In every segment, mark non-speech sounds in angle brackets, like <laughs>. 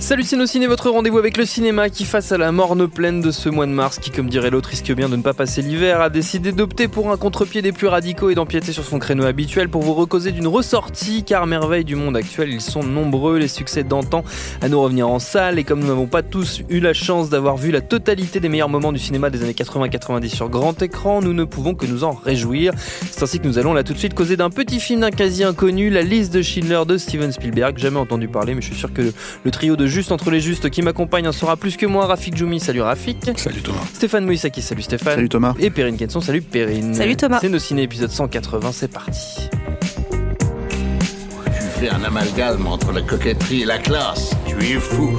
Salut Ciné, votre rendez-vous avec le cinéma qui, face à la morne pleine de ce mois de mars, qui, comme dirait l'autre, risque bien de ne pas passer l'hiver, a décidé d'opter pour un contre-pied des plus radicaux et d'empiéter sur son créneau habituel pour vous recauser d'une ressortie, car merveille du monde actuel, ils sont nombreux, les succès d'antan à nous revenir en salle, et comme nous n'avons pas tous eu la chance d'avoir vu la totalité des meilleurs moments du cinéma des années 80-90 sur grand écran, nous ne pouvons que nous en réjouir. C'est ainsi que nous allons là tout de suite causer d'un petit film d'un quasi inconnu, La liste de Schindler de Steven Spielberg, jamais entendu parler, mais je suis sûr que le trio de Juste entre les Justes qui m'accompagne en sera plus que moi. Rafik Djoumi, salut Rafik. Salut Thomas. Stéphane Moïsaki, salut Stéphane. Salut Thomas. Et Perrine Kenson, salut Perrine. Salut Thomas. C'est nos ciné épisode 180, c'est parti. Tu fais un amalgame entre la coquetterie et la classe. Tu es fou.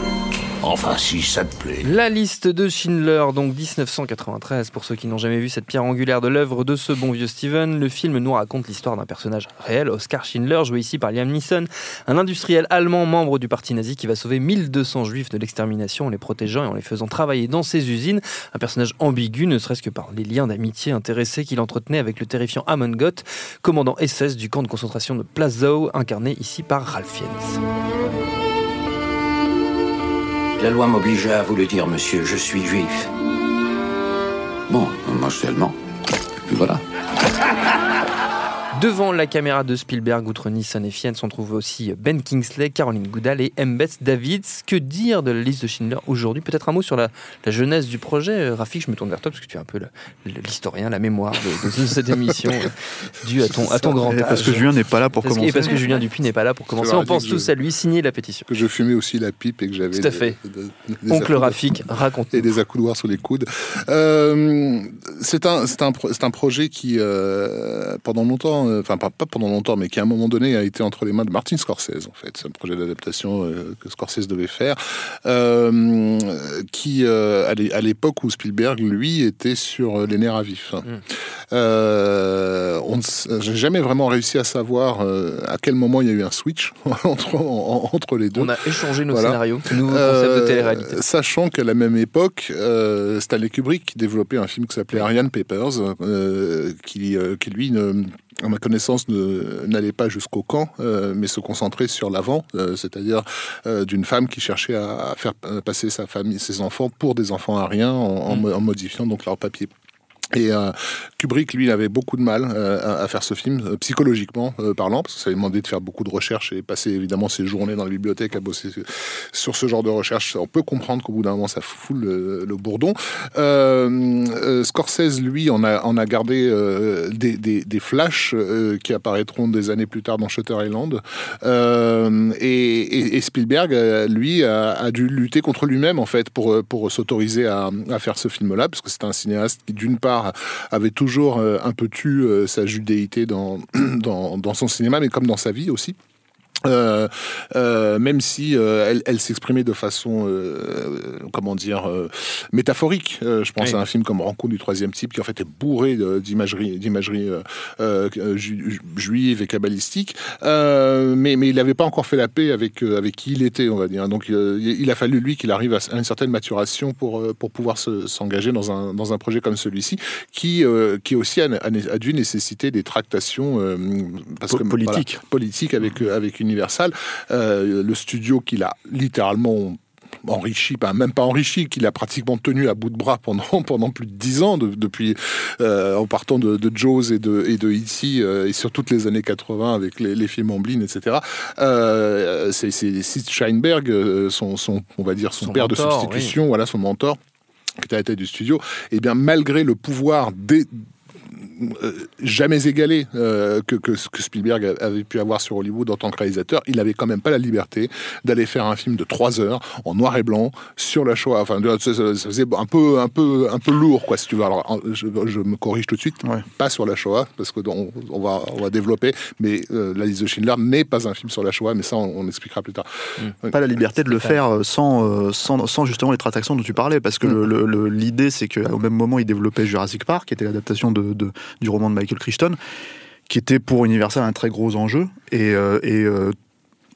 Enfin, si ça te plaît. La liste de Schindler, donc 1993, pour ceux qui n'ont jamais vu cette pierre angulaire de l'œuvre de ce bon vieux Steven, le film nous raconte l'histoire d'un personnage réel, Oscar Schindler, joué ici par Liam Neeson, un industriel allemand membre du parti nazi qui va sauver 1200 juifs de l'extermination en les protégeant et en les faisant travailler dans ses usines. Un personnage ambigu, ne serait-ce que par les liens d'amitié intéressés qu'il entretenait avec le terrifiant Amon Gott, commandant SS du camp de concentration de Plazau, incarné ici par Ralph Fiennes. La loi m'obligeait à vous le dire, monsieur, je suis juif. Bon, moi je suis allemand. Et puis voilà. Devant la caméra de Spielberg, outre Nissan et Fiennes, on trouve aussi Ben Kingsley, Caroline Goodall et M. Beth Davids. Que dire de la liste de Schindler aujourd'hui? Peut-être un mot sur la, la, jeunesse du projet. Euh, Rafik, je me tourne vers toi parce que tu es un peu l'historien, la mémoire de, de, de cette émission, <laughs> euh, due à ton, à ton grand âge. Parce que Julien n'est pas là pour parce commencer. Et parce que Julien Dupuis n'est pas là pour commencer. On pense tous à lui signer la pétition. Que je fumais aussi la pipe et que j'avais. Tout à fait. Des, Oncle Rafik, raconte. Et des accoudoirs sous les coudes. Euh, c'est un, un, un projet qui, euh, pendant longtemps, enfin, pas, pas pendant longtemps, mais qui à un moment donné a été entre les mains de Martin Scorsese, en fait. C'est un projet d'adaptation euh, que Scorsese devait faire, euh, qui, euh, à l'époque où Spielberg, lui, était sur les nerfs à vif. Mm. on J'ai jamais vraiment réussi à savoir à quel moment il y a eu un switch <laughs> entre, en, entre les deux. On a échangé nos voilà. scénarios, nouveau concept de télé-réalité. Sachant qu'à la même époque, Stanley Kubrick développait un film qui s'appelait Ariane Papers, qui, qui lui ne à ma connaissance, n'allait pas jusqu'au camp, euh, mais se concentrait sur l'avant, euh, c'est-à-dire euh, d'une femme qui cherchait à, à, faire passer sa famille, ses enfants pour des enfants ariens en, mmh. en, en modifiant donc leur papier. Et euh, Kubrick, lui, il avait beaucoup de mal euh, à faire ce film, euh, psychologiquement parlant, parce que ça lui demandait de faire beaucoup de recherches et passer évidemment ses journées dans la bibliothèque à bosser sur ce genre de recherche. On peut comprendre qu'au bout d'un moment, ça fout le, bourdon. Scorsese, lui, on a, on a gardé des, des, flashs qui apparaîtront des années plus tard dans Shutter Island. Et, Spielberg, lui, a, a, dû lutter contre lui-même, en fait, pour, pour s'autoriser à, à faire ce film-là, parce que c'est un cinéaste qui, d'une part, avait toujours un peu tu sa judéité <clears throat> dans, dans, son cinéma, mais comme dans sa vie aussi. Euh, euh, même si euh, elle, elle s'exprimait de façon, euh, comment dire, euh, métaphorique. je pense oui. à un film comme Rencontre du troisième type qui en fait est bourré d'imagerie, d'imagerie ju juive et kabbalistique. mais, mais il n'avait pas encore fait la paix avec avec qui il était, on va dire. Donc il a fallu lui qu'il arrive à une certaine maturation pour pour pouvoir s'engager dans un dans un projet comme celui-ci, qui qui aussi a, a, dû nécessiter des tractations parce que politique voilà, politique avec avec une Universal, euh, le studio qu'il a littéralement enrichi, pas, même pas enrichi, qu'il a pratiquement tenu à bout de bras pendant, <laughs> pendant plus de dix ans, de, depuis euh, en partant de, de Jaws et de, et de E.T. Euh, et sur toutes les années 80 avec les, les films Amblin, etc. Euh, c'est Sid Sheinberg, son, son, on va dire son, son père mentor, de substitution, oui. voilà son mentor qui était à la tête du studio, et bien malgré le pouvoir des jamais égalé que, que, ce que Spielberg avait pu avoir sur Hollywood en tant que réalisateur. Il n'avait quand même pas la liberté d'aller faire un film de trois heures en noir et blanc sur la Shoah. Enfin, ça, faisait un peu, un peu, un peu lourd, quoi, si tu veux. Alors, je, me corrige tout de suite, pas sur la Shoah, parce que on, on va, on va développer, mais la liste de Schindler n'est pas un film sur la Shoah, mais ça, on, expliquera plus tard. Mm. Pas la liberté de le faire sans, sans, sans, justement les tractations dont tu parlais, parce que mm. l'idée, c'est qu'au même moment, il développait Jurassic Park, qui était l'adaptation de, du roman de Michael Crichton, qui était pour Universal un très gros enjeu. Et, euh, et euh,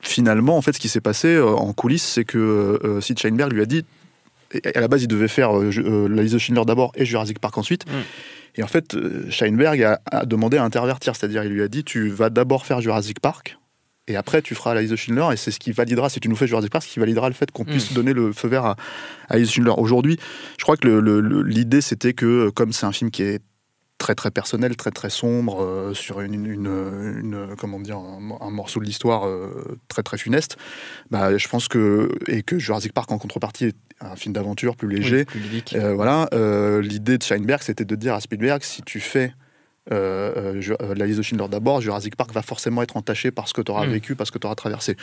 finalement, en fait, ce qui s'est passé euh, en coulisses, c'est que Sid Sheinberg lui a dit, à la base, il devait faire La liste de Schindler d'abord et Jurassic Park ensuite. Mm. Et en fait, Sheinberg a, a, demandé à intervertir, c'est-à-dire il lui a dit, tu vas d'abord faire Jurassic Park, et après tu feras la liste de Schindler et c'est ce qui validera si tu nous fais Jurassic Park ce qui validera le fait qu'on puisse mm. donner le feu vert à, à de Schindler aujourd'hui je crois que l'idée c'était que comme c'est un film qui est très très personnel, très très sombre, euh, sur une, une, comment dire, un, morceau de l'histoire euh, très très funeste. Bah, je pense que et que Jurassic Park en contrepartie est un film d'aventure plus léger. Euh, voilà, l'idée de Scheinberg, c'était de dire à Spielberg si tu fais la liste de Schindler d'abord, Jurassic Park va forcément être entaché par ce que tu auras mm. vécu, parce que tu auras traversé.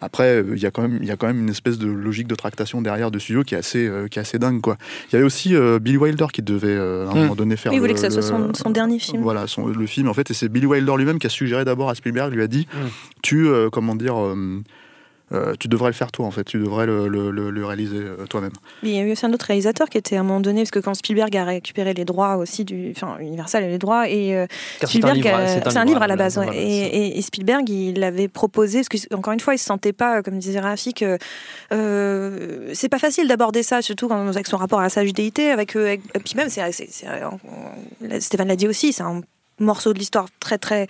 Après, il y, a quand même, il y a quand même une espèce de logique de tractation derrière de studio qui est assez, euh, qui est assez dingue. Quoi. Il y avait aussi euh, Billy Wilder qui devait euh, à un hmm. moment donné faire. il voulait que ça soit son, dernier film. Voilà, son, le film en fait, et c'est Billy Wilder lui-même qui a suggéré d'abord à Spielberg, lui a dit hmm. Tu, comment dire euh, tu devrais le faire toi en fait, tu devrais le, réaliser euh, toi-même. Il y a eu aussi un autre réalisateur qui était à un moment donné, parce que quand Spielberg a récupéré les droits aussi du, enfin Universal et les droits et euh, Spielberg, c'est un, livre à la base, et, Spielberg il avait proposé, parce que encore une fois il se sentait pas, comme disait Rafi, que c'est pas facile d'aborder ça, surtout quand, avec son rapport à sa judéité, avec, et puis même c'est, Stéphane l'a dit aussi, c'est un morceau de l'histoire très très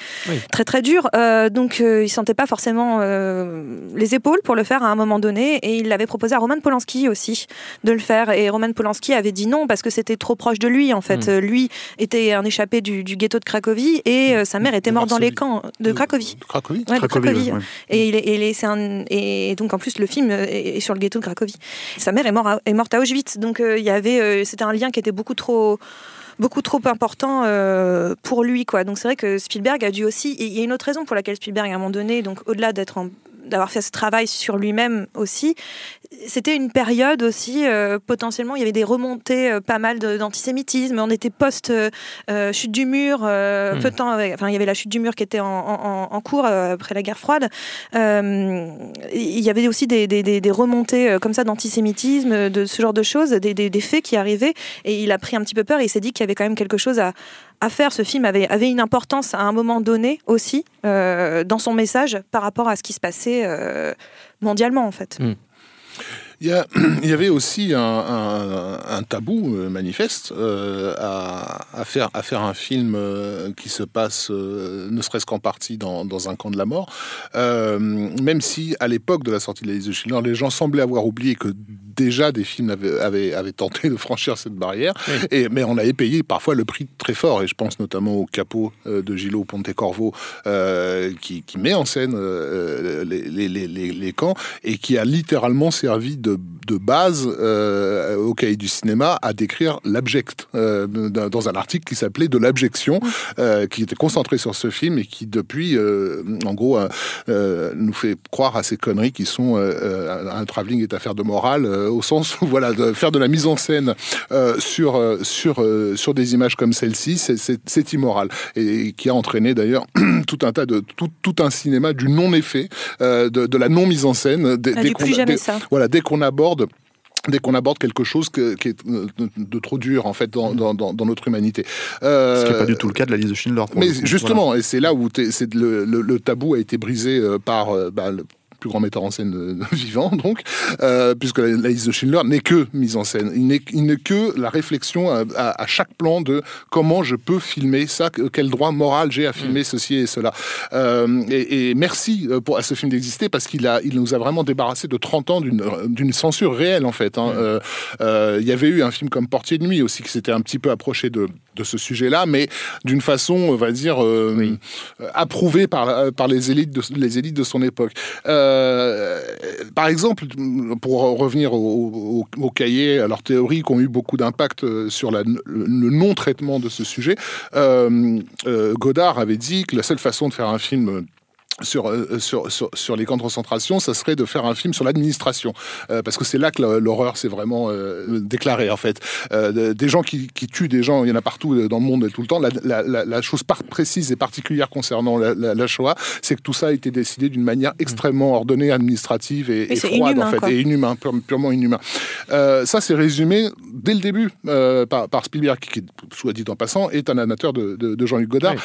très très dur. Euh, donc euh, il sentait pas forcément euh, les épaules pour le faire à un moment donné et il l'avait proposé à Roman Polanski aussi de le faire et Roman Polanski avait dit non parce que c'était trop proche de lui en fait. Hmm. Lui était un échappé du, ghetto de Cracovie et euh, sa mère était morte dans les camps de Cracovie. De Cracovie. Ouais, Cracovie. Et, il est, un, et donc en plus le film est, sur le ghetto de Cracovie. Sa mère est, mort est morte à Auschwitz donc il y avait c'était un lien qui était beaucoup trop beaucoup trop important euh, pour lui. Quoi. Donc c'est vrai que Spielberg a dû aussi. Il y a une autre raison pour laquelle Spielberg, à un moment donné, donc au-delà d'être en d'avoir fait ce travail sur lui-même aussi. C'était une période aussi, euh, potentiellement, il y avait des remontées euh, pas mal d'antisémitisme. On était post-chute euh, du mur, hmm. peu de temps, enfin, il y avait la chute du mur qui était en, cours après la guerre froide. il y avait aussi des, des, remontées comme ça d'antisémitisme, de ce genre de choses, des, des, faits qui arrivaient. Et il a pris un petit peu peur et il s'est dit qu'il y avait quand même quelque chose à, à faire. Ce film avait, avait une importance à un moment donné aussi euh, dans son message par rapport à ce qui se passait euh, mondialement en fait. Hmm. <clears throat> Il y, avait aussi un, tabou euh, manifeste euh, à, faire, à faire un film euh, qui se passe, ne serait-ce qu'en partie, dans, un camp de la mort. même si, à l'époque de la sortie de la liste de Schindler, les gens semblaient avoir oublié que déjà des films avaient, avaient, tenté de franchir cette barrière, et, mais on avait payé parfois le prix très fort. Et je pense notamment au capot de Gillo Pontecorvo, qui, qui, met en scène les, les, les, camps et qui a littéralement servi de, de base euh, au cahier du cinéma à décrire l'abject euh, dans un article qui s'appelait De l'abjection, euh, qui était concentré sur ce film et qui depuis, en gros, nous fait croire à ces conneries qui sont un travelling est affaire de morale au sens où voilà, de faire de la mise en scène sur sur sur des images comme celle-ci, c'est immoral et, qui a entraîné d'ailleurs <clears throat> tout un tas de tout, tout un cinéma du non effet, de, de, la non mise en scène. Dès, dès qu'on voilà, dès qu'on aborde dès qu'on aborde quelque chose qui est de, trop dur en fait dans, notre humanité. Euh, Ce qui n'est pas du tout le cas de la liste de Schindler. Mais justement, et c'est là où le, le, tabou a été brisé euh, par euh, bah, plus grand metteur en scène <laughs> vivant, donc, euh, puisque la, liste de Schindler n'est que mise en scène. Il n'est que la réflexion à, chaque plan de comment je peux filmer ça, quel droit moral j'ai à filmer mm. ceci et cela. Euh, et, merci euh, pour, à ce film d'exister parce qu'il a, il nous a vraiment débarrassé de 30 ans d'une censure réelle, en fait. Hein. Mm. il y avait eu un film comme Portier de nuit aussi qui s'était un petit peu approché de de ce sujet-là, mais d'une façon, on va dire, euh, approuvée par, par les, élites de, les élites de son époque. Euh, par exemple, pour revenir au, au, cahier, à leur théorie qui ont eu beaucoup d'impact euh, sur la, le non-traitement de ce sujet, Godard avait dit que la seule façon de faire un film euh, sur, sur, sur, les camps de concentration, ça serait de faire un film sur l'administration. Euh, parce que c'est là que l'horreur s'est vraiment euh, déclarée, en fait. des gens qui, qui, tuent des gens, il y en a partout dans le monde tout le temps. La, la, la chose précise et particulière concernant la, Shoah, c'est que tout ça a été décidé d'une manière extrêmement ordonnée, administrative et, et froide, en fait, et inhumain, purement inhumain. ça, c'est résumé dès le début par, par, Spielberg, qui, soit dit en passant, est un amateur de, de, Jean-Luc Godard,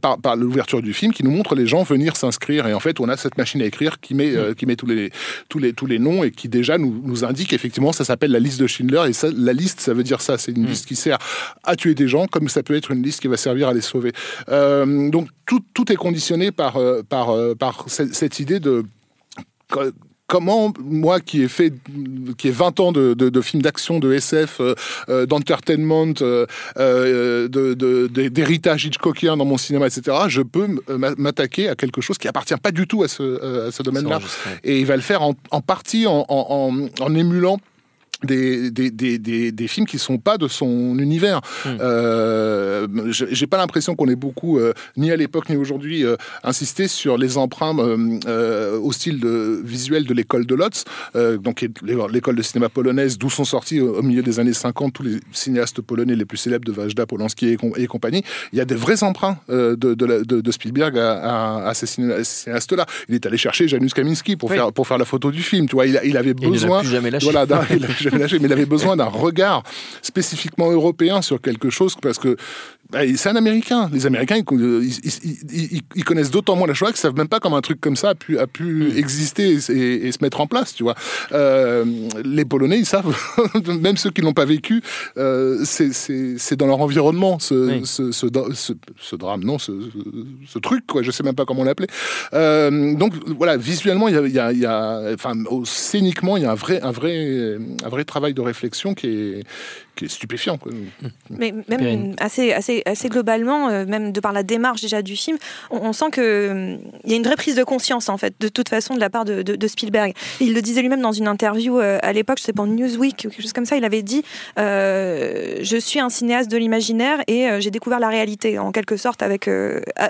par, par l'ouverture du film, qui nous montre les gens venir s'inscrire. Et en fait, on a cette machine à écrire qui met, euh, qui met tous, les, tous, les, tous les noms et qui déjà nous, nous indique effectivement, ça s'appelle la liste de Schindler. Et ça, la liste, ça veut dire ça. C'est une mm. liste qui sert à tuer des gens, comme ça peut être une liste qui va servir à les sauver. Euh, donc tout, tout, est conditionné par, euh, par, par cette idée de comment moi qui ai fait qui ai 20 ans de, de, de films d'action de SF euh, euh, d'entertainment euh, d'héritage Hitchcockien dans mon cinéma etc je peux m'attaquer à quelque chose qui appartient pas du tout à ce, à ce domaine là et il va le faire en, en partie en, en, en émulant des, des, des, des, films qui sont pas de son univers. Hmm. Euh, J'ai pas l'impression qu'on ait beaucoup, euh, ni à l'époque ni aujourd'hui, euh, insisté sur les emprunts euh, au style de, visuel de l'école de Lotz, donc l'école de cinéma polonaise, d'où sont sortis au, milieu des années 50 tous les cinéastes polonais les plus célèbres de Wajda, Polanski et, et compagnie. Il y a des vrais emprunts de, de, de, Spielberg à, à, ces cinéastes-là. Il est allé chercher Janusz Kaminski pour, faire, pour faire la photo du film. Tu vois, il, il avait besoin. Il jamais lâché. Voilà, <laughs> mais il avait besoin d'un regard spécifiquement européen sur quelque chose parce que c'est un Américain. Les Américains, ils, connaissent d'autant moins la Shoah qu'ils savent même pas comment un truc comme ça a pu, a pu hmm. exister et, se mettre en place, tu vois. Euh, les Polonais, ils savent, <laughs> même ceux qui l'ont pas vécu, euh, c'est dans leur environnement ce, ce, ce, drame, non, ce, truc, quoi. Je sais même pas comment l'appeler. Euh, donc voilà, visuellement, il y a, y a, enfin, scéniquement, il y a un vrai, un vrai, un vrai travail de réflexion qui est qui est stupéfiant. Quoi. Mais même assez, assez, assez globalement, euh, même de par la démarche déjà du film, on, sent qu'il euh, il y a une vraie prise de conscience en fait, de toute façon de la part de, de, Spielberg. il le disait lui-même dans une interview euh, à l'époque, je sais pas, Newsweek ou quelque chose comme ça, il avait dit Je suis un cinéaste de l'imaginaire et j'ai découvert la réalité en quelque sorte avec,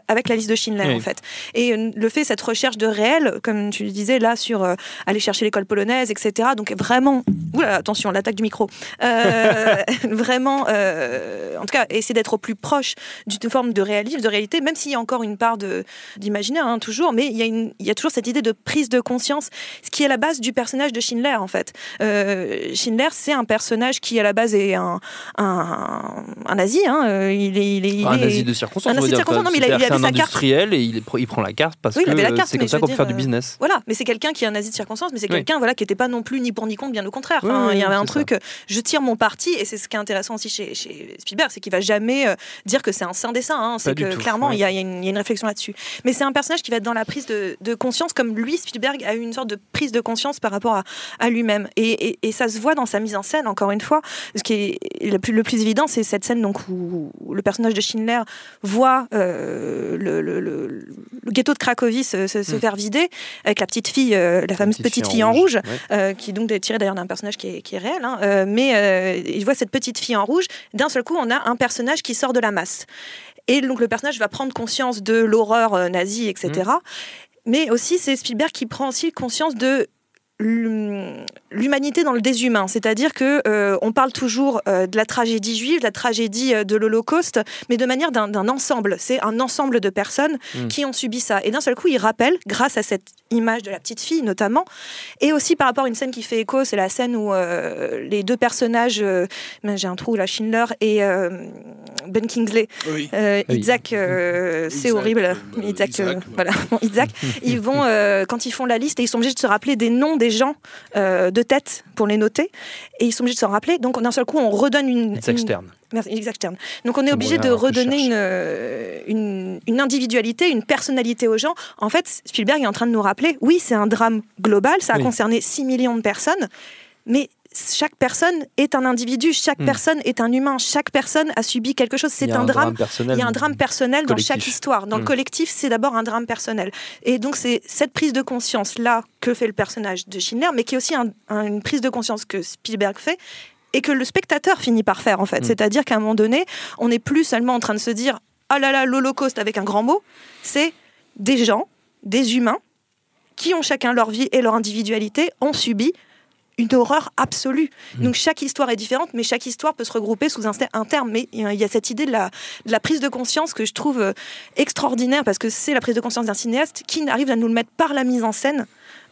avec la liste de Schindler en fait. Et le fait, cette recherche de réel, comme tu le disais là, sur aller chercher l'école polonaise, etc. Donc vraiment, oula, attention, l'attaque du micro. <laughs> vraiment, en tout cas, essayer d'être au plus proche d'une forme de réalisme, de réalité, même s'il y a encore une part d'imaginaire, hein, toujours, mais il y, a une, il y, a toujours cette idée de prise de conscience, ce qui est la base du personnage de Schindler, en fait. Euh, Schindler, c'est un personnage qui, à la base, est un, un, un nazi. Hein, euh, il est, il est, un nazi de circonstance. Un nazi de circonstance, non, mais il, a, il avait sa industriel et il, il, prend la carte parce que c'est comme ça qu'on peut faire du business. Voilà, mais c'est quelqu'un qui est un nazi de circonstance, mais c'est quelqu'un voilà, qui n'était pas non plus ni pour ni contre, bien au contraire. il y avait un truc, je tire mon parti, et c'est ce qui est intéressant aussi chez, chez Spielberg, c'est qu'il va jamais euh, dire que c'est un saint dessin. Hein. C'est que clairement, il y, a une réflexion là-dessus. Mais c'est un personnage qui va être dans la prise de, conscience, comme lui, Spielberg, a eu une sorte de prise de conscience par rapport à, lui-même. Et, ça se voit dans sa mise en scène, encore une fois. Ce qui est le plus, le plus évident, c'est cette scène donc, où, le personnage de Schindler voit euh, le, ghetto de Cracovie se, hmm. faire vider avec la petite fille, euh, la fameuse petite, fille, en rouge, qui donc est tirée d'ailleurs d'un personnage qui est, qui est réel. Hein. mais il voit cette petite fille en rouge, d'un seul coup, on a un personnage qui sort de la masse. Et donc le personnage va prendre conscience de l'horreur euh, nazie, etc. Mmh. Mais aussi, c'est Spielberg qui prend aussi conscience de l'humanité dans le déshumain, c'est-à-dire que euh, on parle toujours euh, de la tragédie juive, de la tragédie euh, de l'Holocauste, mais de manière d'un ensemble. C'est un ensemble de personnes mm. qui ont subi ça. Et d'un seul coup, il rappelle, grâce à cette image de la petite fille notamment, et aussi par rapport à une scène qui fait écho, c'est la scène où les deux personnages, j'ai un trou là, Schindler et Ben Kingsley, Isaac, c'est horrible, Isaac, voilà, <laughs> Isaac, ils vont quand ils font la liste et ils sont obligés de se rappeler des noms des gens euh, de tête pour les noter et ils sont obligés de s'en rappeler. Donc d'un seul coup, on redonne une. externe. externe. Donc on est obligé de redonner euh, une, une, individualité, une personnalité aux gens. En fait, Spielberg est en train de nous rappeler, oui, c'est un drame global, ça a concerné 6 millions de personnes, mais chaque personne est un individu, chaque Hmm. personne est un humain, chaque personne a subi quelque chose. C'est un, drame. Il y a un drame personnel dans chaque histoire. Dans le Hmm. collectif, c'est d'abord un drame personnel. Et donc, c'est cette prise de conscience-là que fait le personnage de Schindler, mais qui est aussi un- un- une prise de conscience que Spielberg fait et que le spectateur finit par faire, en fait. Hmm. C'est-à-dire qu'à un moment donné, on n'est plus seulement en train de se dire oh là là, l'Holocauste avec un grand mot. C'est des gens, des humains, qui ont chacun leur vie et leur individualité, ont subi une horreur absolue. Donc chaque histoire est différente, mais chaque histoire peut se regrouper sous un, un terme. Mais il y a- il y a cette idée de la, de la prise de conscience que je trouve euh, extraordinaire, parce que c'est la prise de conscience d'un cinéaste qui arrive à nous le mettre par la mise en scène.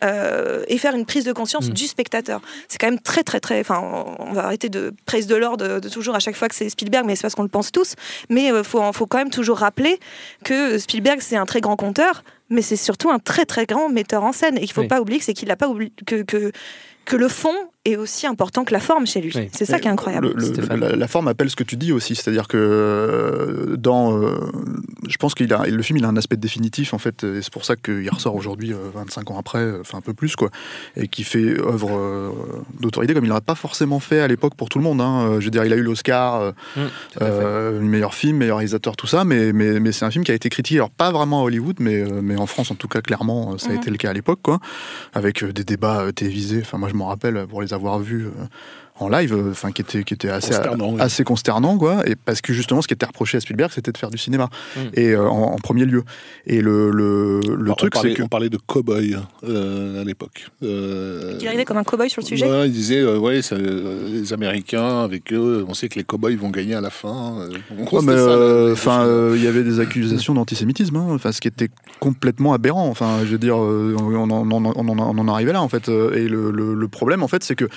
euh, et faire une prise de conscience Mm. du spectateur. C'est quand même très, très, très. Enfin, on- va arrêter de praise de l'or de, de toujours à chaque fois que c'est Spielberg, mais c'est parce qu'on le pense tous. Mais il faut, faut quand même toujours rappeler que Spielberg, c'est un très grand conteur, mais c'est surtout un très, très grand metteur en scène. Et qu'il ne faut Oui. pas oublier que c'est qu'il n'a pas oublié que, que, que le fond est aussi important que la forme chez lui. Oui. C'est ça qui est incroyable. Le- le- Stéphane. la, la forme appelle ce que tu dis aussi, c'est-à-dire que euh, dans, euh, je pense qu'il a le film il a un aspect définitif en fait, et c'est pour ça qu'il ressort aujourd'hui, euh, 25 ans après, euh, enfin un peu plus quoi, et qui fait œuvre euh, d'autorité comme il n'aurait pas forcément fait à l'époque pour tout le monde. hein. Je veux dire, il a eu l'Oscar, euh, Mmh, euh, meilleur film, meilleur réalisateur, tout ça, mais, mais, mais c'est un film qui a été critiqué, alors pas vraiment à Hollywood, mais, mais en France en tout cas, clairement, ça a Mhm. été le cas à l'époque, quoi, avec des débats télévisés, enfin moi je m'en rappelle pour les avoir vus. En live, euh, enfin qui était qui était assez Consternant, oui. assez consternant quoi, et parce que justement ce qui était reproché à Spielberg c'était de faire du cinéma Mm. et euh, en, en premier lieu. Et le le, le on, truc parlait, c'est que on parlait de cow-boy euh, à l'époque. Euh, Il arrivait comme un cow-boy sur le sujet. Ouais, il disait, euh, ouais, euh, les Américains, avec eux, on sait que les cow-boys vont gagner à la fin. euh, Ouais, euh, enfin, euh, il y avait des accusations d'antisémitisme, hein, enfin, ce qui était complètement aberrant. Enfin, je veux dire, euh, on, en- on en- on en- arrivait là, en fait. Et le, le- le problème, en fait, c'est que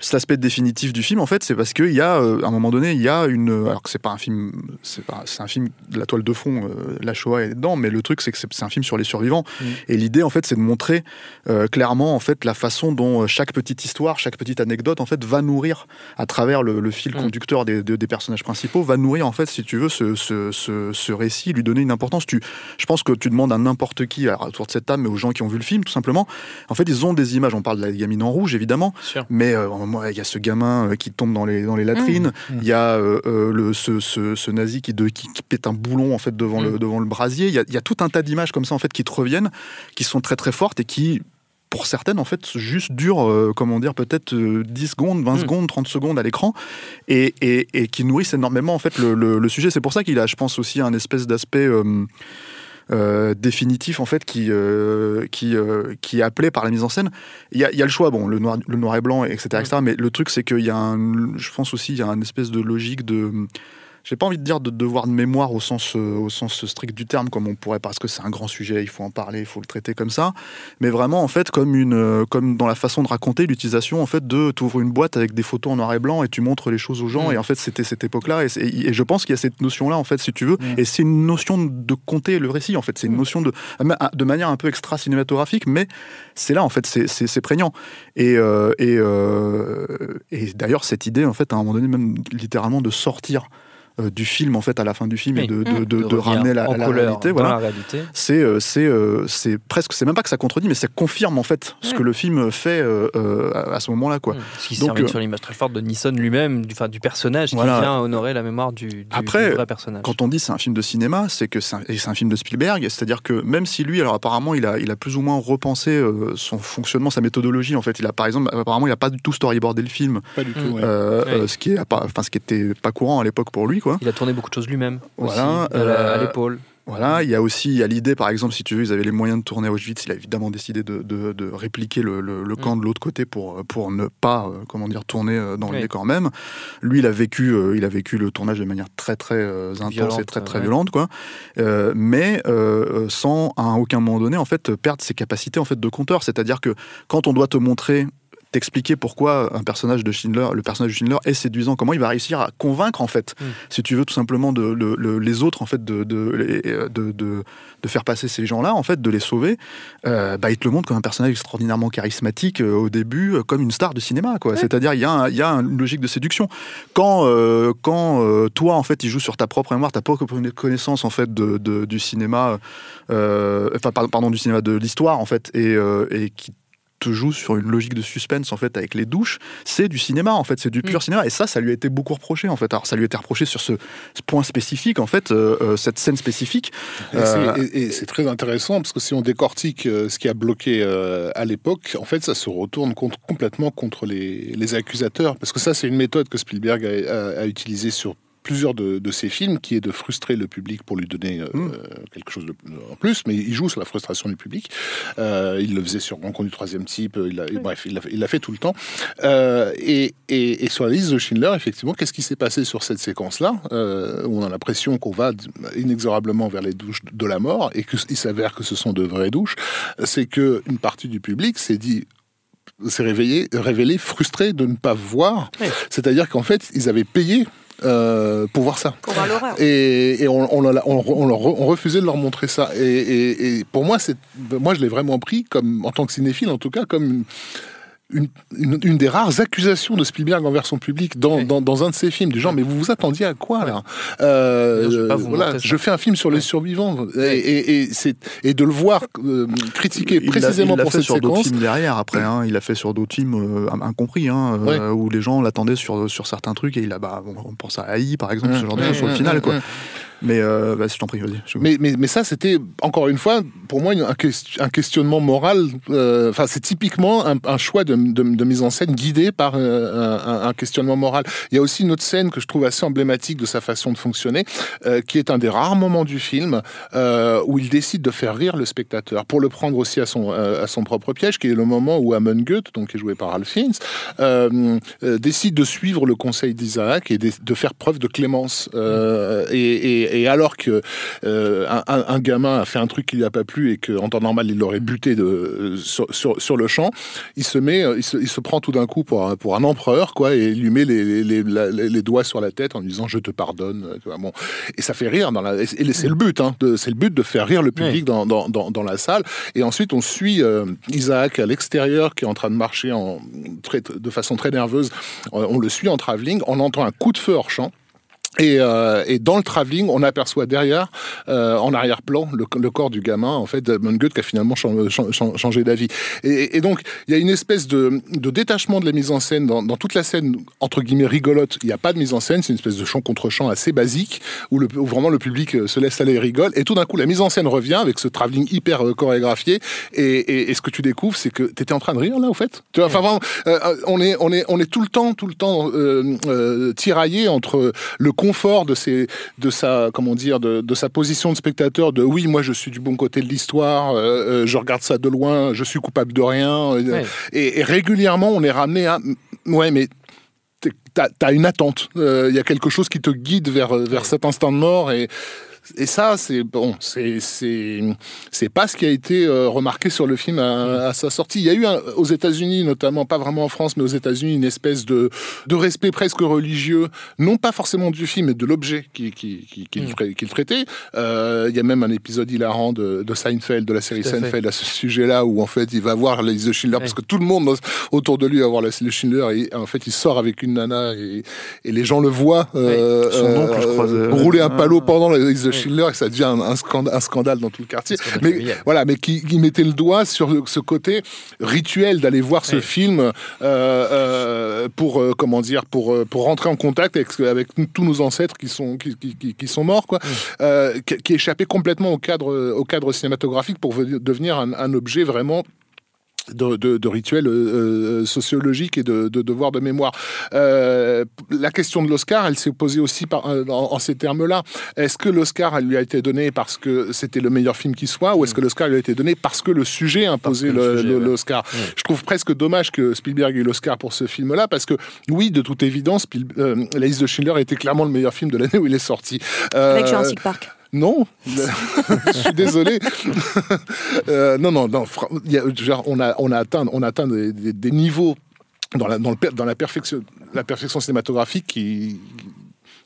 cet aspect définitif du film, en fait, c'est parce qu'il y a, euh, à un moment donné, il y a une. Alors que c'est pas un film, c'est pas, c'est un film de la toile de fond, euh, la Shoah est dedans, mais le truc, c'est que c'est c'est un film sur les survivants. Mm. Et l'idée, en fait, c'est de montrer euh, clairement, en fait, la façon dont chaque petite histoire, chaque petite anecdote, en fait, va nourrir à travers le, le fil Mm. conducteur des, des- des personnages principaux, va nourrir, en fait, si tu veux, ce, ce, ce- ce récit, lui donner une importance. Tu, je pense que tu demandes à n'importe qui, alors, autour de cette table, mais aux gens qui ont vu le film, tout simplement. En fait, ils ont des images. On parle de la gamine en rouge, évidemment, Sûr. mais euh, moi, il y a ce gamin euh, qui tombe dans les, dans les latrines. Mmh. Il y a euh, euh, le, ce, ce, ce nazi qui, de, qui, qui pète un boulon en fait devant, le, devant le brasier. Il y, a, il y a tout un tas d'images comme ça en fait qui te reviennent, qui sont très très fortes et qui pour certaines, en fait, juste durent, euh, comment dire, peut-être euh, 10 secondes, 20 Mm. secondes, 30 secondes à l'écran, et, et, et qui nourrissent énormément, en fait, le, le- le sujet. C'est pour ça qu'il a, je pense, aussi un espèce d'aspect euh, euh, définitif, en fait, qui, euh, qui, euh, qui est appelé par la mise en scène. Il y a, il y a le choix, bon, le noir, le noir et blanc, etc., etc., mais le truc, c'est qu'il y a un, je pense aussi, il y a une espèce de logique de j'ai pas envie de dire de devoir de mémoire au sens, euh, au sens strict du terme, comme on pourrait, parce que c'est un grand sujet, il faut en parler, il faut le traiter comme ça, mais vraiment en fait comme une, euh, comme dans la façon de raconter l'utilisation en fait de, tu ouvres une boîte avec des photos en noir et blanc et tu montres les choses aux gens, Mm. et en fait c'était cette époque-là, et, je pense qu'il y a cette notion-là en fait, si tu veux, Mm. et c'est une notion de compter le récit en fait, c'est une notion de, de manière un peu extra cinématographique, mais c'est là en fait, c'est- prégnant, et, euh, et, euh, et d'ailleurs cette idée en fait à un moment donné même littéralement de sortir du film en fait à la fin du film et de, de, de- de revenir ramener la, en la couleur réalité voilà la réalité. c'est euh, c'est euh, c'est presque c'est même pas que ça contredit mais ça confirme en fait ce Ouais. que le film fait euh, euh, à, à ce moment là quoi Mm. Ce qui Donc, euh, sur l'image très forte de Nissan lui-même, du, enfin, du personnage Voilà. qui vient honorer la mémoire du, du, Après, du vrai personnage. quand on dit c'est un film de cinéma c'est que c'est un, et c'est un film de Spielberg c'est à dire que même si lui alors apparemment il a il a plus ou moins repensé euh, son fonctionnement sa méthodologie en fait il a par exemple apparemment il a pas du tout storyboardé le film Pas du tout, ouais. euh, Ouais. euh, ce qui est pas- enfin ce qui était pas courant à l'époque pour lui quoi Il a tourné beaucoup de choses lui-même. Voilà, aussi, à euh, l'épaule. Voilà, il y a aussi il y a l'idée, par exemple, si tu veux, ils avaient les moyens de tourner à Auschwitz, il a évidemment décidé de, de- de répliquer le, le- le camp de l'autre côté pour, pour ne pas, euh, comment dire, tourner euh, dans le décor même. Lui, il a vécu, il a vécu le tournage de manière très très intense Violente, et très très ouais. violente, quoi. Euh, mais euh, sans à aucun moment donné, en fait, perdre ses capacités en fait de compteur. C'est-à-dire que quand on doit te montrer t'expliquer pourquoi un personnage de Schindler, le personnage de Schindler est séduisant, comment il va réussir à convaincre en fait, Mm. si tu veux tout simplement de, le- le- les autres en fait de, de, faire passer ces gens-là en fait, de les sauver, euh, bah, il te le montre comme un personnage extraordinairement charismatique euh, au début, euh, comme une star de cinéma quoi. C'est-à-dire il y, un- y a une logique de séduction. Quand quand toi en fait il joue sur ta propre mémoire, ta propre connaissance en fait du cinéma, enfin pardon, pardon, du cinéma de l'histoire en fait et, et qui te joue sur une logique de suspense en fait avec les douches, c'est du cinéma en fait, c'est du pur cinéma et ça, ça lui a été beaucoup reproché en fait. Alors ça lui a été reproché sur ce, ce point spécifique en fait, euh, euh, cette scène spécifique. Et Euh, c'est- Et, c'est très intéressant parce que si on décortique euh, ce qui a bloqué euh, à l'époque, en fait, ça se retourne contre- complètement contre les, les accusateurs. Parce que ça, c'est une méthode que Spielberg a, a, a utilisée sur plusieurs de, de ses films, qui est de frustrer le public pour lui donner euh, Hmm. quelque chose de, en plus, mais il joue sur la frustration du public. Euh, il le faisait sur Rencontre du troisième type, il a- bref, il l'a fait tout le temps. Euh, et, et- et sur la liste de Schindler, effectivement, qu'est-ce qui s'est passé sur cette séquence-là euh, où on a l'impression qu'on va inexorablement vers les douches de la mort et qu'il s'avère que ce sont de vraies douches, c'est que une partie du public s'est dit s'est réveillé, révélé frustré de ne pas voir. C'est-à-dire qu'en fait, ils avaient payé euh, pour voir ça. Pour voir l'horreur. Et, et on, on, leur- on- on leur- on refusait de leur montrer ça. Et, et- et pour moi, c'est, moi, je l'ai vraiment pris comme, en tant que cinéphile, en tout cas, comme une, une, des rares accusations de Spielberg envers son public dans, dans, dans un de ses films. Du genre, mais vous vous attendiez à quoi là Euh, Je voilà, je fais un film sur les survivants et, et, et c'est, et de le voir euh, critiqué Il l'a- précisément il l'a pour fait cette sur d'autres séquence. films derrière après hein. il a fait sur d'autres films euh, incompris hein, euh, Ouais. où les gens l'attendaient sur, sur certains trucs et il a bah on pense à AI par exemple ce genre de Mmh, choses sur le mmh, final quoi mmh. Mais euh, bah, je t'en prie vas-y Mais, ça, c'était, encore une fois, pour moi, un, ques- un questionnement moral. euh, Enfin, c'est typiquement un, choix de, mise en scène guidé par euh, un, questionnement moral. Il y a aussi une autre scène que je trouve assez emblématique de sa façon de fonctionner, euh, qui est un des rares moments du film où il décide de faire rire le spectateur, pour le prendre aussi à son, à son propre piège, qui est le moment où Amon Goeth, donc qui est joué par Ralph Fiennes, décide de suivre le conseil d'Isaac et de, faire preuve de clémence. Et, et- et alors que euh, un, un- un gamin a fait un truc qui lui a pas plu et qu'en temps normal il l'aurait buté de, sur, sur, sur le champ, il se met, il se, il se prend tout d'un coup pour un, pour un empereur quoi et il lui met les, les, les, la- les- les doigts sur la tête en lui disant je te pardonne. Bon. Et ça fait rire dans la, et c'est le but, hein, de- c'est le but de faire rire le public dans, dans, dans, dans la salle. Et ensuite on suit euh, Isaac à l'extérieur qui est en train de marcher en, très, de façon très nerveuse. On, on le suit en travelling, on entend un coup de feu hors champ. Et, euh, et dans le travelling, on aperçoit derrière, euh, en arrière-plan, le, corps du gamin, en fait, Edmund qui a finalement chan- chan- chan- changé d'avis. Et, donc, il y a une espèce de, détachement de la mise en scène dans, toute la scène, entre guillemets, rigolote. Il n'y a pas de mise en scène, c'est une espèce de chant contre chant assez basique, où, vraiment le public euh, se laisse aller et rigole. Et tout d'un coup, la mise en scène revient avec ce travelling hyper euh, chorégraphié. Et, ce que tu découvres, c'est que tu étais en train de rire, là, au fait. Tu vois, enfin, vraiment, euh, on, est, on, est, tout le temps, tout le temps tiraillé entre le confort de, ses, de sa comment dire de, de sa position de spectateur de oui moi je suis du bon côté de l'histoire euh, euh, je regarde ça de loin je suis coupable de rien euh, Ouais. et, et régulièrement on est ramené à ouais mais t'as as une attente Euh, il y a quelque chose qui te guide vers vers cet instant de mort et et ça, c'est bon, c'est c'est c'est pas ce qui a été euh, remarqué sur le film à, à sa sortie. Il y a eu un- aux États-Unis, notamment pas vraiment en France, mais aux États-Unis, une espèce de de respect presque religieux, non pas forcément du film, mais de l'objet qui qui qui, qui, le qui le traitait. Euh, il y a même un épisode hilarant de, de Seinfeld, de la série. Seinfeld à ce sujet-là, où en fait il va voir liste de Schindler parce que tout le monde autour de lui va voir de Schindler et en fait il sort avec une nana et, et les gens le voient euh, Son oncle, je crois, euh, rouler un Ah. palot pendant la liste de Schindler et ça devient un, un scandale, un scandale dans tout le quartier. Mais familial. voilà, mais qui, qui mettait le doigt sur ce côté rituel d'aller voir ce film euh, euh, pour euh, comment dire pour pour rentrer en contact avec, avec tous nos ancêtres qui sont qui, qui- qui- qui sont morts quoi, qui, échappait complètement au cadre au cadre cinématographique pour ve- devenir un, un objet vraiment de, de, de rituels euh, euh, sociologiques et de, de devoirs de mémoire. Euh, la question de l'Oscar, elle s'est posée aussi par, en, en ces termes-là. Est-ce que l'Oscar elle lui a été donné parce que c'était le meilleur film qui soit, ou est-ce que l'Oscar lui a été donné parce que le sujet imposait ouais. l'Oscar? Je trouve presque dommage que Spielberg ait eu l'Oscar pour ce film-là, parce que oui, de toute évidence, Spiel- euh, La liste de Schindler était clairement le meilleur film de l'année où il est sorti. Euh, Avec Jurassic Park. Non, je suis désolé. <laughs> Euh, non, non, non. y a- genre, on a, on a atteint, on a atteint des, des- des niveaux dans la, dans le dans la perfection, la perfection cinématographique qui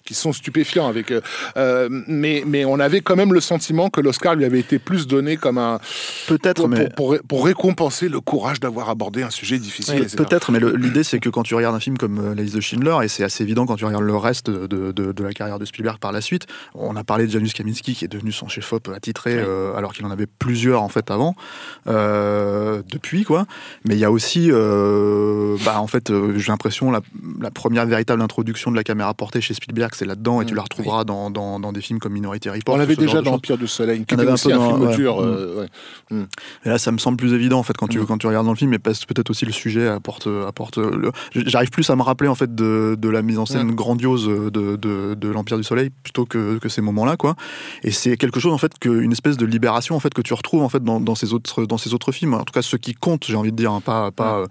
qui sont stupéfiants. Avec, euh, euh, mais, mais on avait quand même le sentiment que l'Oscar lui avait été plus donné comme un. Peut-être, pour, mais. pour, pour récompenser le courage d'avoir abordé un sujet difficile. Peut-être, mais l'idée c'est que quand tu regardes un film comme euh, La liste de Schindler, et c'est assez évident quand tu regardes le reste de, de- de la carrière de Spielberg par la suite, on a parlé de Janusz Kaminski qui est devenu son chef-op attitré, euh, alors qu'il en avait plusieurs en fait avant, euh, depuis quoi. Mais il y a aussi, euh, bah, en fait, euh, j'ai l'impression la, la première véritable introduction de la caméra portée chez Spielberg, c'est là-dedans, et tu la retrouveras dans, dans- dans des films comme Minority Report. On l'avait déjà dans. Empire du Soleil, qui était aussi peu un dans- film ouais. dur. Mm. euh, ouais. Mm. Et là, ça me semble plus évident en fait quand tu quand tu regardes dans le film, que peut-être aussi le sujet apporte apporte. Le... J'arrive plus à me rappeler en fait de, de la mise en scène Mm. grandiose de, de, de l'Empire du Soleil plutôt que, que ces moments-là quoi. Et c'est quelque chose en fait que une espèce de libération en fait que tu retrouves en fait dans, dans ces autres dans ces autres films. En tout cas, ceux qui comptent, j'ai envie de dire, hein, pas pas euh,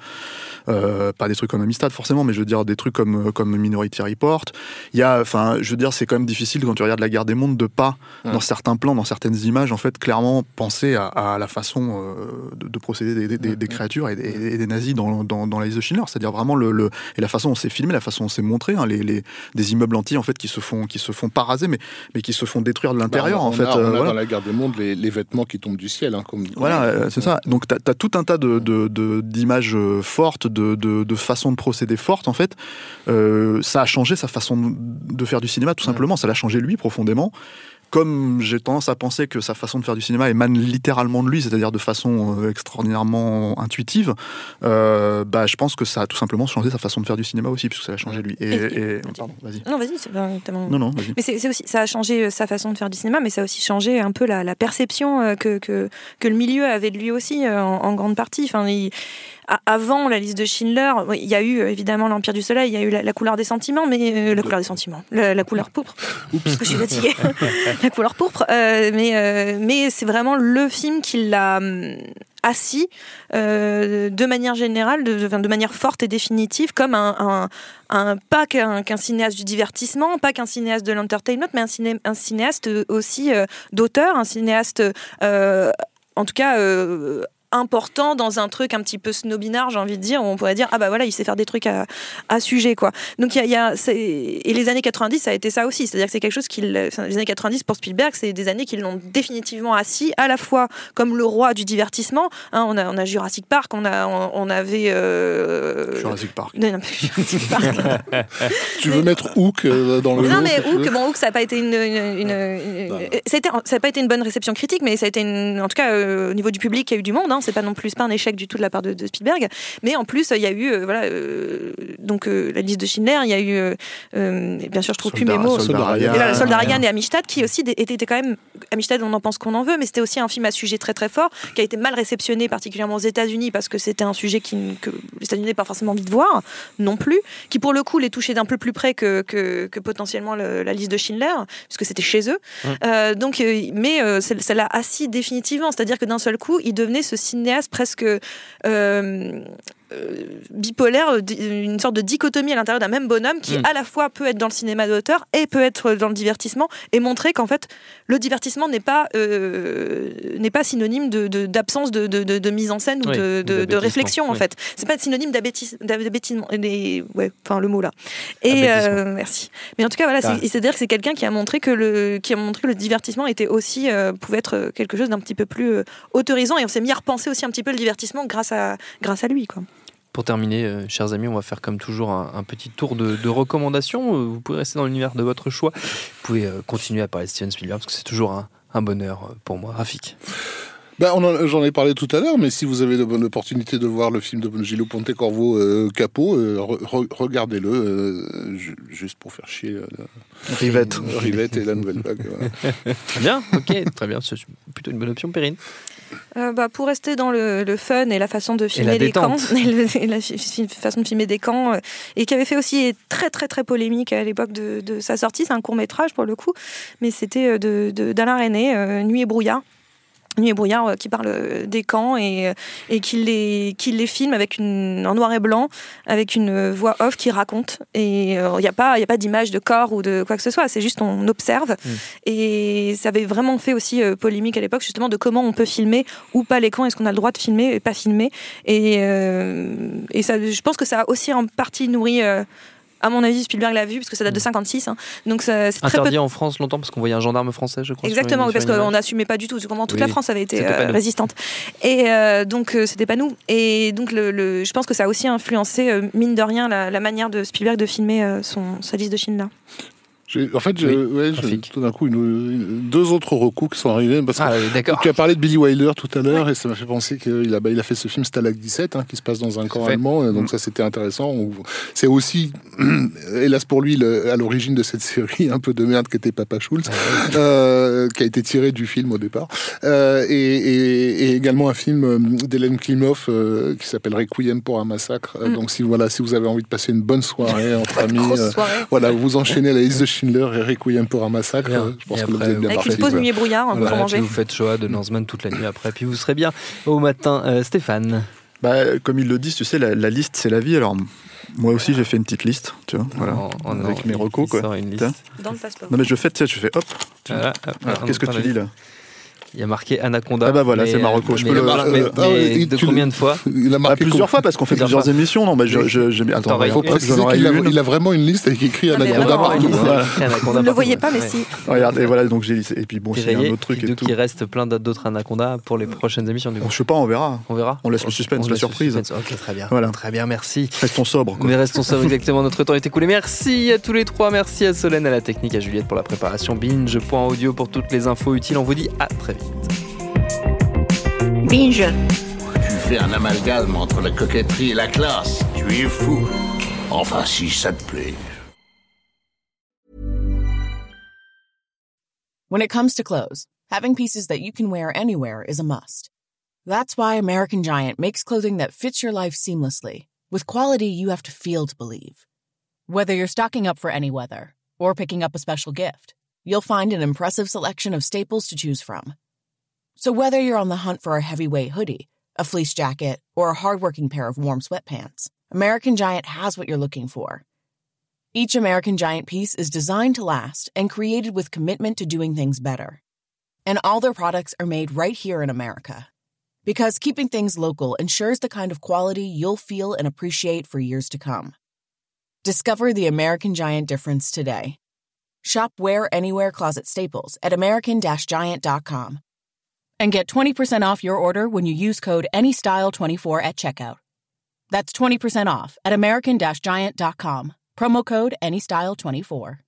euh, pas des trucs comme Amistad forcément, mais je veux dire des trucs comme comme Minority Report. Il y a, enfin, je veux dire, c'est quand même difficile quand tu regardes la Guerre des Mondes de pas dans certains plans, dans certaines images, en fait, clairement penser à, à la façon euh, de, de procéder des, des- des créatures et des, et des nazis dans, dans, dans la liste de Schindler. C'est-à-dire vraiment le, le- et la façon dont c'est filmé, la façon dont c'est montré, hein, les, les- des immeubles entiers en fait qui se font qui se font pas raser, mais mais qui se font détruire de l'intérieur Bah, on en a- fait. A, euh, voilà. dans la guerre des mondes les, les vêtements qui tombent du ciel. Hein, comme, Voilà, euh, c'est ça. Donc, tu as, tout un tas de- d'images euh, fortes, de, de, de façons de procéder fortes, en fait. Euh, ça a changé sa façon de- de faire du cinéma, tout simplement. Ça l'a changé lui profondément. Comme j'ai tendance à penser que sa façon de faire du cinéma émane littéralement de lui, c'est-à-dire de façon euh, extraordinairement intuitive, euh, bah, je pense que ça a tout simplement changé sa façon de faire du cinéma aussi, puisque ça a changé lui. Et, Et- et- pardon, vas-y. Non, vas-y. c'est pas- Non, non, vas-y. Mais c'est c'est aussi, ça a changé euh, sa façon de faire du cinéma, mais ça a aussi changé un peu la, la perception que, que, que le milieu avait de lui aussi, en, en grande partie. Enfin, il- avant la liste de Schindler, il y a eu euh, évidemment l'Empire du Soleil, il y a eu la, la couleur des sentiments, mais euh, la couleur des sentiments, la, la couleur pourpre. <laughs> Parce que je suis fatiguée. <laughs> la couleur pourpre. euh, mais euh, mais c'est vraiment le film qui l'a hum, assis de manière générale, de, de, de manière forte et définitive, comme un, un, un- pas qu'un cinéaste du divertissement, pas qu'un cinéaste de l'entertainment, mais un, ciné, un cinéaste aussi d'auteur, un cinéaste, en tout cas. euh, important dans un truc un petit peu snobinard j'ai envie de dire où on pourrait dire ah bah voilà il sait faire des trucs à, à sujet quoi. Donc il y a, y et les années 90 ça a été ça aussi. C'est à dire que c'est quelque chose qu'il les années 90 pour Spielberg c'est des années qui l'ont définitivement assis à la fois comme le roi du divertissement hein, on a on a Jurassic Park on a on, on avait euh, Jurassic Park. Non, non, Jurassic Park. <laughs> Tu veux mettre Hook euh, dans le non mais Hook, bon Hook ça n'a pas été une, une- une- une- ça a été- ça a pas été une bonne réception critique, mais ça a été une- en tout cas euh, au niveau du public il y a eu du monde. Hein, c'est pas non plus pas un échec du tout de la part de, de Spielberg, mais en plus il y a eu euh, voilà euh, donc euh, la liste de Schindler, il y a eu bien sûr je trouve plus mes mots. Soldat Ryan. Soldat Ryan. Et Amistad qui aussi étaient, étaient quand même Amistad on en pense qu'on en veut, mais c'était aussi un film à sujet très très fort qui a été mal réceptionné particulièrement aux États-Unis parce que c'était un sujet qui, que les États-Unis n'avaient pas forcément envie de voir non plus, qui pour le coup les touchait d'un peu plus près que, que, que potentiellement le- la liste de Schindler, puisque c'était chez eux. Euh, donc, mais euh, ça l'a assis définitivement, c'est-à-dire que d'un seul coup, il devenait ce presque euh, bipolaire, euh, di- une sorte de dichotomie à l'intérieur d'un même bonhomme qui Mm. à la fois peut être dans le cinéma d'auteur et peut être dans le divertissement et montrer qu'en fait le divertissement n'est pas euh, n'est pas synonyme d'absence de, de, de- de mise en scène ou Oui, de, réflexion en fait. C'est pas synonyme d'abêtis- d'abêtissement ouais enfin le mot là. Et euh, merci. Mais en tout cas voilà Ah. c'est à dire que c'est quelqu'un qui a montré que le qui a montré que le divertissement était aussi euh, pouvait être quelque chose d'un petit peu plus euh, autorisant et on s'est mis à repenser aussi un petit peu le divertissement grâce à grâce à lui quoi Pour terminer, euh, chers amis, on va faire comme toujours un, un petit tour de, de recommandations. Euh, Vous pouvez rester dans l'univers de votre choix. Vous pouvez euh, continuer à parler de Steven Spielberg parce que c'est toujours un, un bonheur pour moi. Rafik. Ben, J'en ai parlé tout à l'heure, mais si vous avez de bonnes opportunités de voir le film de Gilles Pontecorvo euh, Capot, euh, re- re- regardez-le, euh, ju- juste pour faire chier euh, Rivette. Rivette et la nouvelle vague. voilà. <laughs> Très bien, ok, très bien. C'est plutôt une bonne option, Perrine. Euh, bah, pour rester dans le, le fun et la façon de filmer des camps, <laughs> et, le- et la façon de filmer des camps, euh, et qui avait fait aussi très très très polémique à l'époque de, de sa sortie. C'est un court métrage pour le coup, mais c'était euh, de- de- d'Alain René, Nuit et brouillard. Nuit et brouillard euh, qui parle euh, des camps et, euh, et qui, les, qui les filme avec une, en noir et blanc, avec une euh, voix off qui raconte. Et il n'y a pas, y a pas d'image de corps ou de quoi que ce soit, c'est juste on observe. Et ça avait vraiment fait aussi euh, polémique à l'époque, justement, de comment on peut filmer ou pas les camps, est-ce qu'on a le droit de filmer et pas filmer? Et, euh, et ça, je pense que ça a aussi en partie nourri. À mon avis, Spielberg l'a vu parce que ça date de 56. hein. Donc c'est très peu Interdit en France longtemps parce qu'on voyait un gendarme français, je crois. Exactement, une- parce qu'on n'assumait pas du tout. Comment toute Oui, la France avait été euh, résistante. Et euh, donc, euh, c'était pas nous. Et donc, le, le- je pense que ça a aussi influencé, euh, mine de rien, la, la manière de Spielberg de filmer son, sa liste de Schindler. En fait, Oui, ouais, tout d'un coup une- une- deux autres recours qui sont arrivés. Parce que Ah oui, tu as parlé de Billy Wilder tout à l'heure et ça m'a fait penser qu'il a, bah, il a fait ce film Stalag 17 hein, qui se passe dans un camp allemand. et Mm. Donc ça, c'était intéressant. C'est aussi, <clears throat> hélas pour lui, le- à l'origine de cette <laughs> série un peu de merde qui était Papa Schultz, Ah euh, qui a été tiré du film au départ. Euh, et, et- et également un film euh, d'Hélène Klimov euh, qui s'appelle Requiem pour un massacre. Mm. Donc si voilà, si vous avez envie de passer une bonne soirée entre <laughs> amis, soirée. voilà, vous enchaînez la liste de Schindler et Requiem pour un massacre. Bien. Je pense Et que après, vous êtes bien Avec une pause nuit et brouillard hein, Voilà, pour manger. puis vous faites Shoah de Lanzmann toute la nuit après, puis vous serez bien au matin. Euh, Stéphane. Bah, comme ils le disent, tu sais, la, la liste, c'est la vie. Alors, moi aussi, j'ai fait une petite liste, tu vois, voilà, avec en- mes recos, quoi. une liste. Dans le passeport. Non, mais je fais, tu sais, je fais hop. Voilà, hop, Qu'est-ce que tu dis là? Il y a marqué Anaconda. Ah bah voilà, c'est Marocco. euh, Je mais- peux le- mais- euh, mais- ah et de tu combien de fois Il a Ah, marqué plusieurs fois parce qu'on fait Plusieurs émissions. Non, mais je, je, je- attends, faut préciser qu'il a, il a vraiment une liste avec écrit Anaconda partout. une liste. Écrit Anaconda Vous ne le voyez pas, mais si. Regarde, et voilà, donc j'ai listé. Et puis bon, a un autre truc et tout. qu'il reste plein d'autres Anacondas pour les prochaines émissions. Je sais pas, on verra. On verra. On laisse le suspense, On la surprise. Ok, très bien. Voilà. Très bien, merci. Restons sobres. Mais restons ça exactement, notre temps est écoulé. Merci à tous les trois, merci à Solène, à la technique, à Juliette pour la préparation, binge.audio pour toutes les infos utiles. On vous dit à très vite. Binge. Tu fais un amalgame entre la coquetterie et la classe. Tu es fou. Enfin, si ça te plaît. When it comes to clothes, having pieces that you can wear anywhere is a must. That's why American Giant makes clothing that fits your life seamlessly, with quality you have to feel to believe. Whether you're stocking up for any weather or picking up a special gift, you'll find an impressive selection of staples to choose from. So whether you're on the hunt for a heavyweight hoodie, a fleece jacket, or a hardworking pair of warm sweatpants, American Giant has what you're looking for. Each American Giant piece is designed to last and created with commitment to doing things better. And all their products are made right here in America. Because keeping things local ensures the kind of quality you'll feel and appreciate for years to come. Discover the American Giant difference today. Shop Wear Anywhere Closet Staples at American-Giant.com. And get 20% off your order when you use code ANYSTYLE24 at checkout. That's 20% off at American-Giant.com. Promo code ANYSTYLE24.